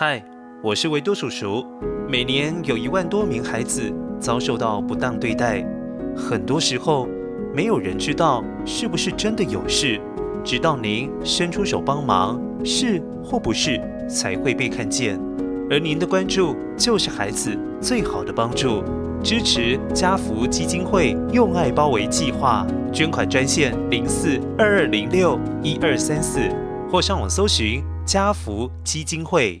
嗨，我是维多叔叔。每年有一万多名孩子遭受到不当对待，很多时候没有人知道是不是真的有事，直到您伸出手帮忙，是或不是才会被看见。而您的关注就是孩子最好的帮助。支持家福基金会用爱包围计划，捐款专线零四二二零六一二三四，或上网搜寻家福基金会。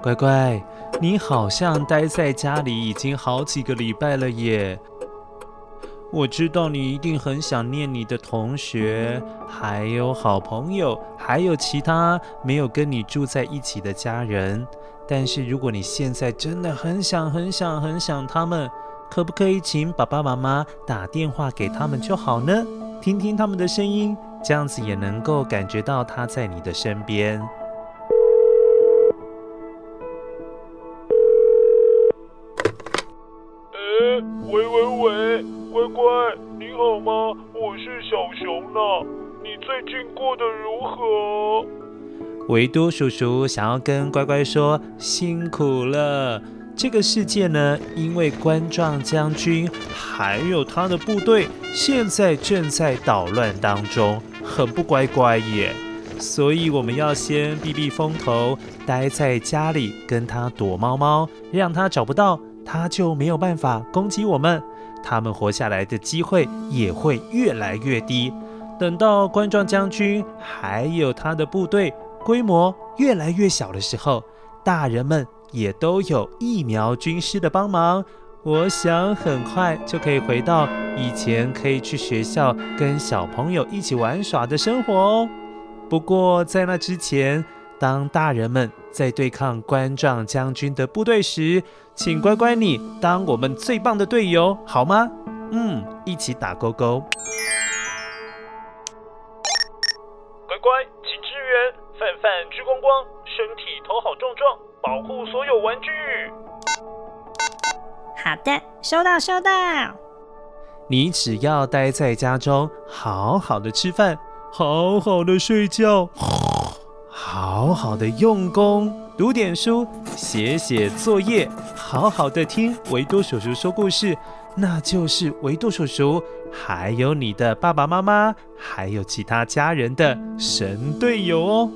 乖乖，你好像待在家里已经好几个礼拜了耶。我知道你一定很想念你的同学，还有好朋友，还有其他没有跟你住在一起的家人。但是如果你现在真的很想、很想、很想他们，可不可以请爸爸妈妈打电话给他们就好呢？听听他们的声音。这样子也能够感觉到他在你的身边。近过得如何？维多叔叔想要跟乖乖说，辛苦了。这个世界呢，因为冠状将军还有他的部队，现在正在捣乱当中，很不乖乖耶。所以我们要先避避风头，待在家里跟他躲猫猫，让他找不到，他就没有办法攻击我们，他们活下来的机会也会越来越低。等到冠状将军还有他的部队规模越来越小的时候，大人们。也都有疫苗军师的帮忙，我想很快就可以回到以前可以去学校跟小朋友一起玩耍的生活哦。不过在那之前，当大人们在对抗冠状将军的部队时，请乖乖你当我们最棒的队友好吗？嗯，一起打勾勾。身体头好壮壮。保护所有玩具。好的，收到收到。你只要待在家中，好好的吃饭，好好的睡觉，好好的用功，读点书，写写作业，好好的听维多叔叔说故事，那就是维多叔叔，还有你的爸爸妈妈，还有其他家人的神队友哦。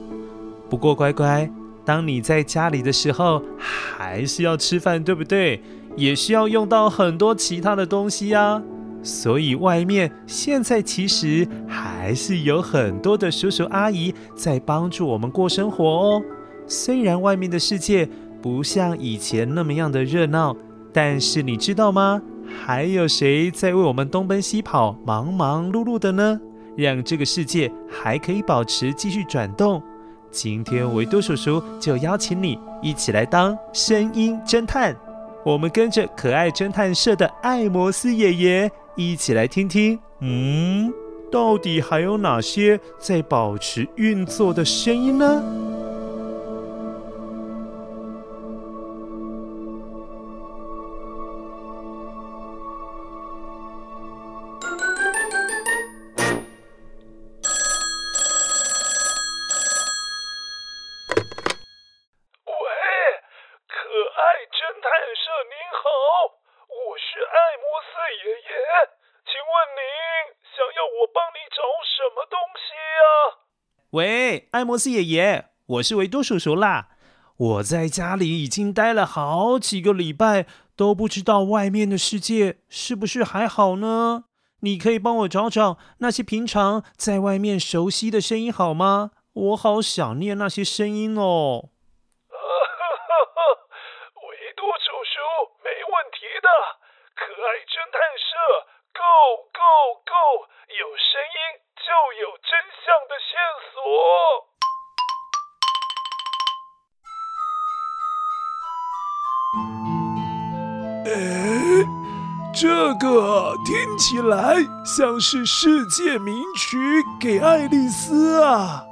不过乖乖。当你在家里的时候，还是要吃饭，对不对？也需要用到很多其他的东西呀。所以外面现在其实还是有很多的叔叔阿姨在帮助我们过生活哦。虽然外面的世界不像以前那么样的热闹，但是你知道吗？还有谁在为我们东奔西跑、忙忙碌碌的呢？让这个世界还可以保持继续转动。今天维多叔叔就邀请你一起来当声音侦探，我们跟着可爱侦探社的艾摩斯爷爷一起来听听，嗯，到底还有哪些在保持运作的声音呢？摩斯爷爷，我是维多叔叔啦。我在家里已经待了好几个礼拜，都不知道外面的世界是不是还好呢？你可以帮我找找那些平常在外面熟悉的声音好吗？我好想念那些声音哦。维多叔叔，没问题的。可爱侦探社，Go Go Go！有声音就有真相的线索。哎，这个听起来像是世界名曲给爱丽丝啊！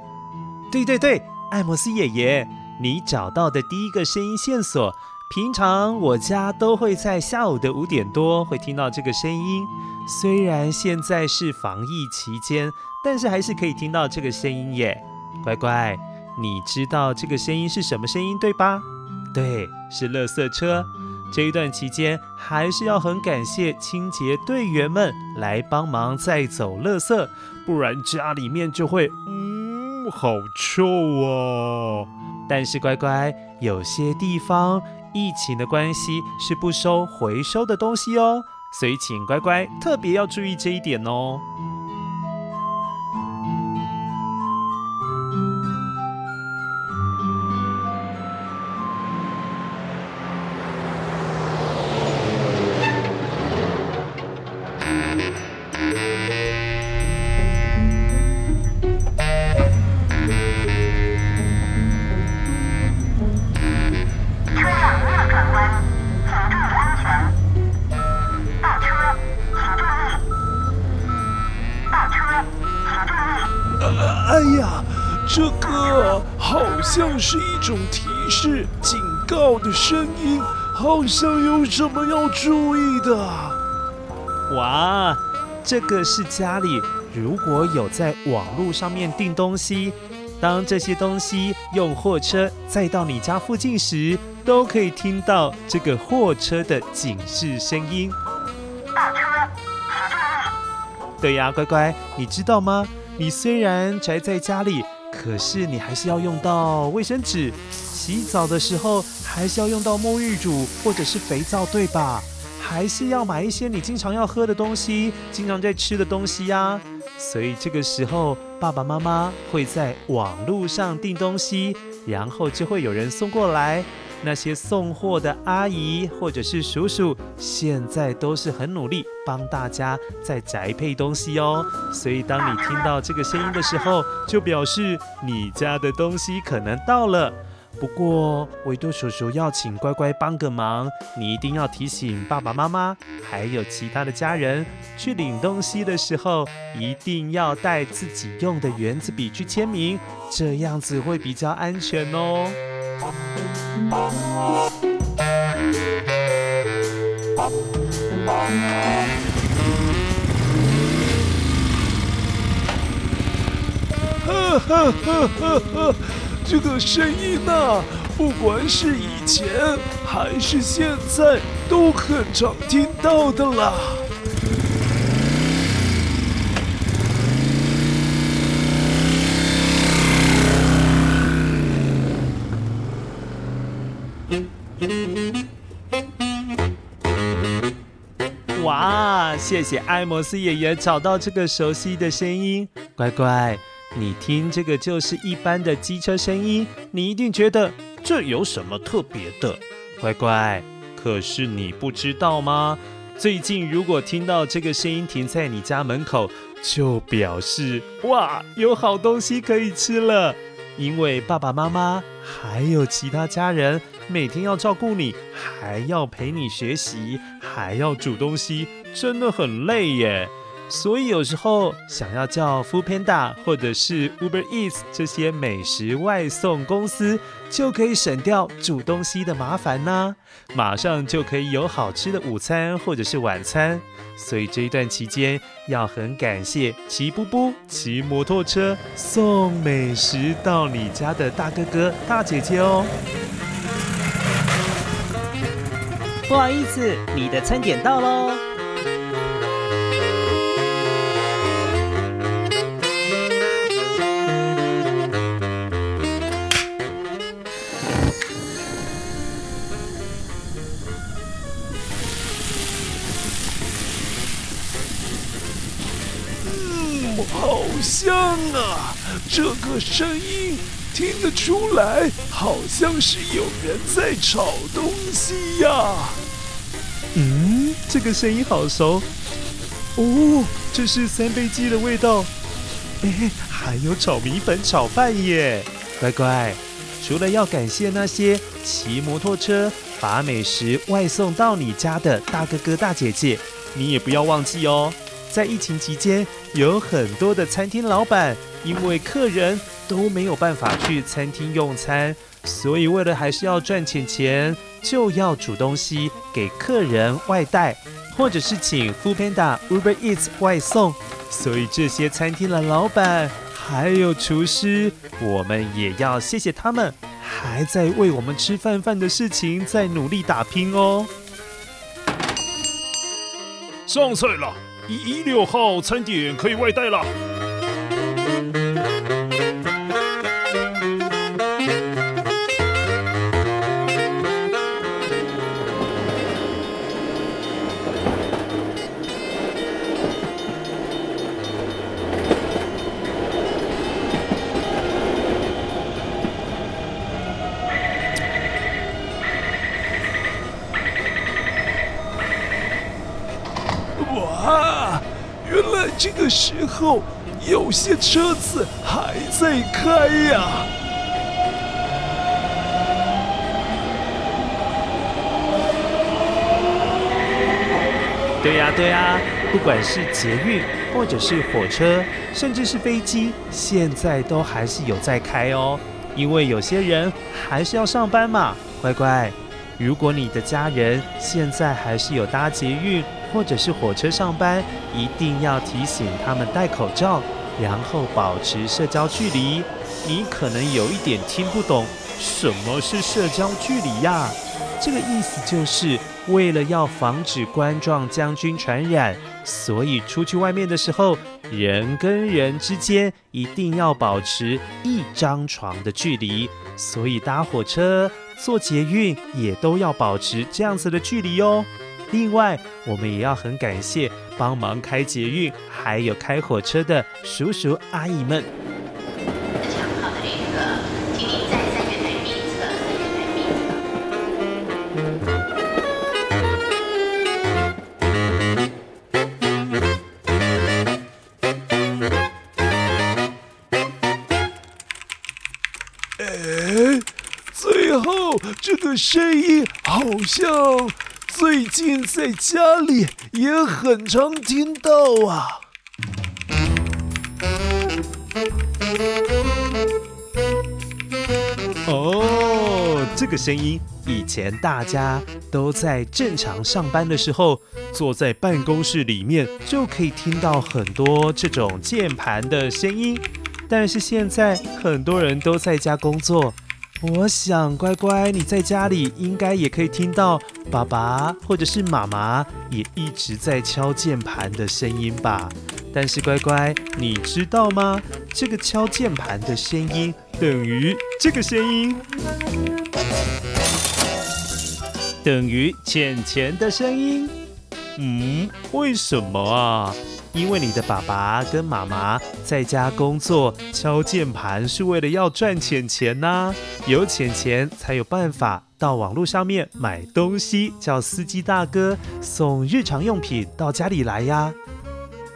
对对对，艾摩斯爷爷，你找到的第一个声音线索，平常我家都会在下午的五点多会听到这个声音。虽然现在是防疫期间，但是还是可以听到这个声音耶。乖乖，你知道这个声音是什么声音对吧？对，是垃圾车。这一段期间，还是要很感谢清洁队员们来帮忙载走垃圾，不然家里面就会，嗯，好臭哦。但是乖乖，有些地方疫情的关系是不收回收的东西哦，所以请乖乖特别要注意这一点哦。像是一种提示、警告的声音，好像有什么要注意的。哇，这个是家里如果有在网络上面订东西，当这些东西用货车载到你家附近时，都可以听到这个货车的警示声音。倒车。对呀，乖乖，你知道吗？你虽然宅在家里。可是你还是要用到卫生纸，洗澡的时候还是要用到沐浴乳或者是肥皂，对吧？还是要买一些你经常要喝的东西，经常在吃的东西呀。所以这个时候，爸爸妈妈会在网络上订东西，然后就会有人送过来。那些送货的阿姨或者是叔叔，现在都是很努力帮大家在宅配东西哦。所以当你听到这个声音的时候，就表示你家的东西可能到了。不过维多叔叔要请乖乖帮个忙，你一定要提醒爸爸妈妈还有其他的家人，去领东西的时候一定要带自己用的原子笔去签名，这样子会比较安全哦。这个声音呐，不管是以前还是现在，都很常听到的啦。哇，谢谢艾摩斯爷爷找到这个熟悉的声音，乖乖，你听这个就是一般的机车声音，你一定觉得这有什么特别的，乖乖。可是你不知道吗？最近如果听到这个声音停在你家门口，就表示哇，有好东西可以吃了。因为爸爸妈妈还有其他家人每天要照顾你，还要陪你学习，还要煮东西，真的很累耶。所以有时候想要叫 Foodpanda 或者是 Uber Eats 这些美食外送公司，就可以省掉煮东西的麻烦呢，马上就可以有好吃的午餐或者是晚餐。所以这一段期间要很感谢骑布布骑摩托车送美食到你家的大哥哥大姐姐哦。不好意思，你的餐点到喽。像啊！这个声音听得出来，好像是有人在炒东西呀。嗯，这个声音好熟。哦，这是三杯鸡的味道。哎，还有炒米粉、炒饭耶！乖乖，除了要感谢那些骑摩托车把美食外送到你家的大哥哥大姐姐，你也不要忘记哦。在疫情期间，有很多的餐厅老板因为客人都没有办法去餐厅用餐，所以为了还是要赚钱钱，就要煮东西给客人外带，或者是请 Foodpanda、Uber Eats 外送。所以这些餐厅的老板还有厨师，我们也要谢谢他们，还在为我们吃饭饭的事情在努力打拼哦。上菜了。一一六号餐点可以外带了。这个时候，有些车子还在开呀。对呀，对呀，不管是捷运，或者是火车，甚至是飞机，现在都还是有在开哦。因为有些人还是要上班嘛，乖乖。如果你的家人现在还是有搭捷运，或者是火车上班，一定要提醒他们戴口罩，然后保持社交距离。你可能有一点听不懂，什么是社交距离呀？这个意思就是为了要防止冠状将军传染，所以出去外面的时候，人跟人之间一定要保持一张床的距离。所以搭火车、坐捷运也都要保持这样子的距离哦。另外，我们也要很感谢帮忙开捷运还有开火车的叔叔阿姨们。哎，最后这个声音好像。最近在家里也很常听到啊。哦，这个声音以前大家都在正常上班的时候，坐在办公室里面就可以听到很多这种键盘的声音，但是现在很多人都在家工作。我想，乖乖，你在家里应该也可以听到爸爸或者是妈妈也一直在敲键盘的声音吧？但是，乖乖，你知道吗？这个敲键盘的声音等于这个声音，等于钱钱的声音。嗯，为什么啊？因为你的爸爸跟妈妈在家工作敲键盘是为了要赚钱钱呐，有钱钱才有办法到网络上面买东西，叫司机大哥送日常用品到家里来呀，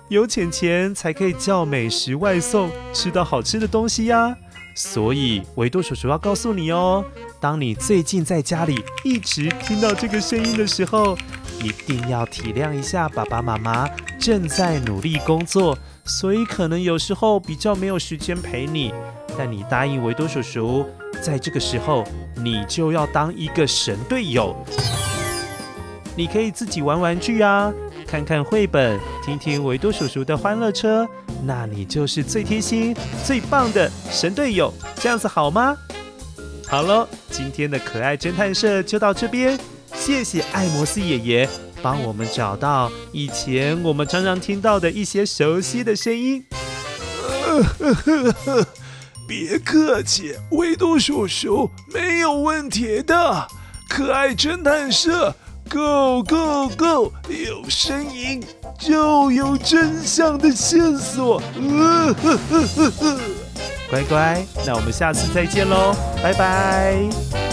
有钱钱才可以叫美食外送，吃到好吃的东西呀。所以维多叔叔要告诉你哦，当你最近在家里一直听到这个声音的时候，一定要体谅一下爸爸妈妈正在努力工作，所以可能有时候比较没有时间陪你。但你答应维多叔叔，在这个时候你就要当一个神队友。你可以自己玩玩具啊，看看绘本，听听维多叔叔的欢乐车，那你就是最贴心、最棒的神队友。这样子好吗？好喽，今天的可爱侦探社就到这边。谢谢爱摩斯爷爷帮我们找到以前我们常常听到的一些熟悉的声音。别客气，维多叔叔没有问题的。可爱侦探社，Go Go Go！有声音就有真相的线索。呃呵呵呵呵乖乖，那我们下次再见喽，拜拜。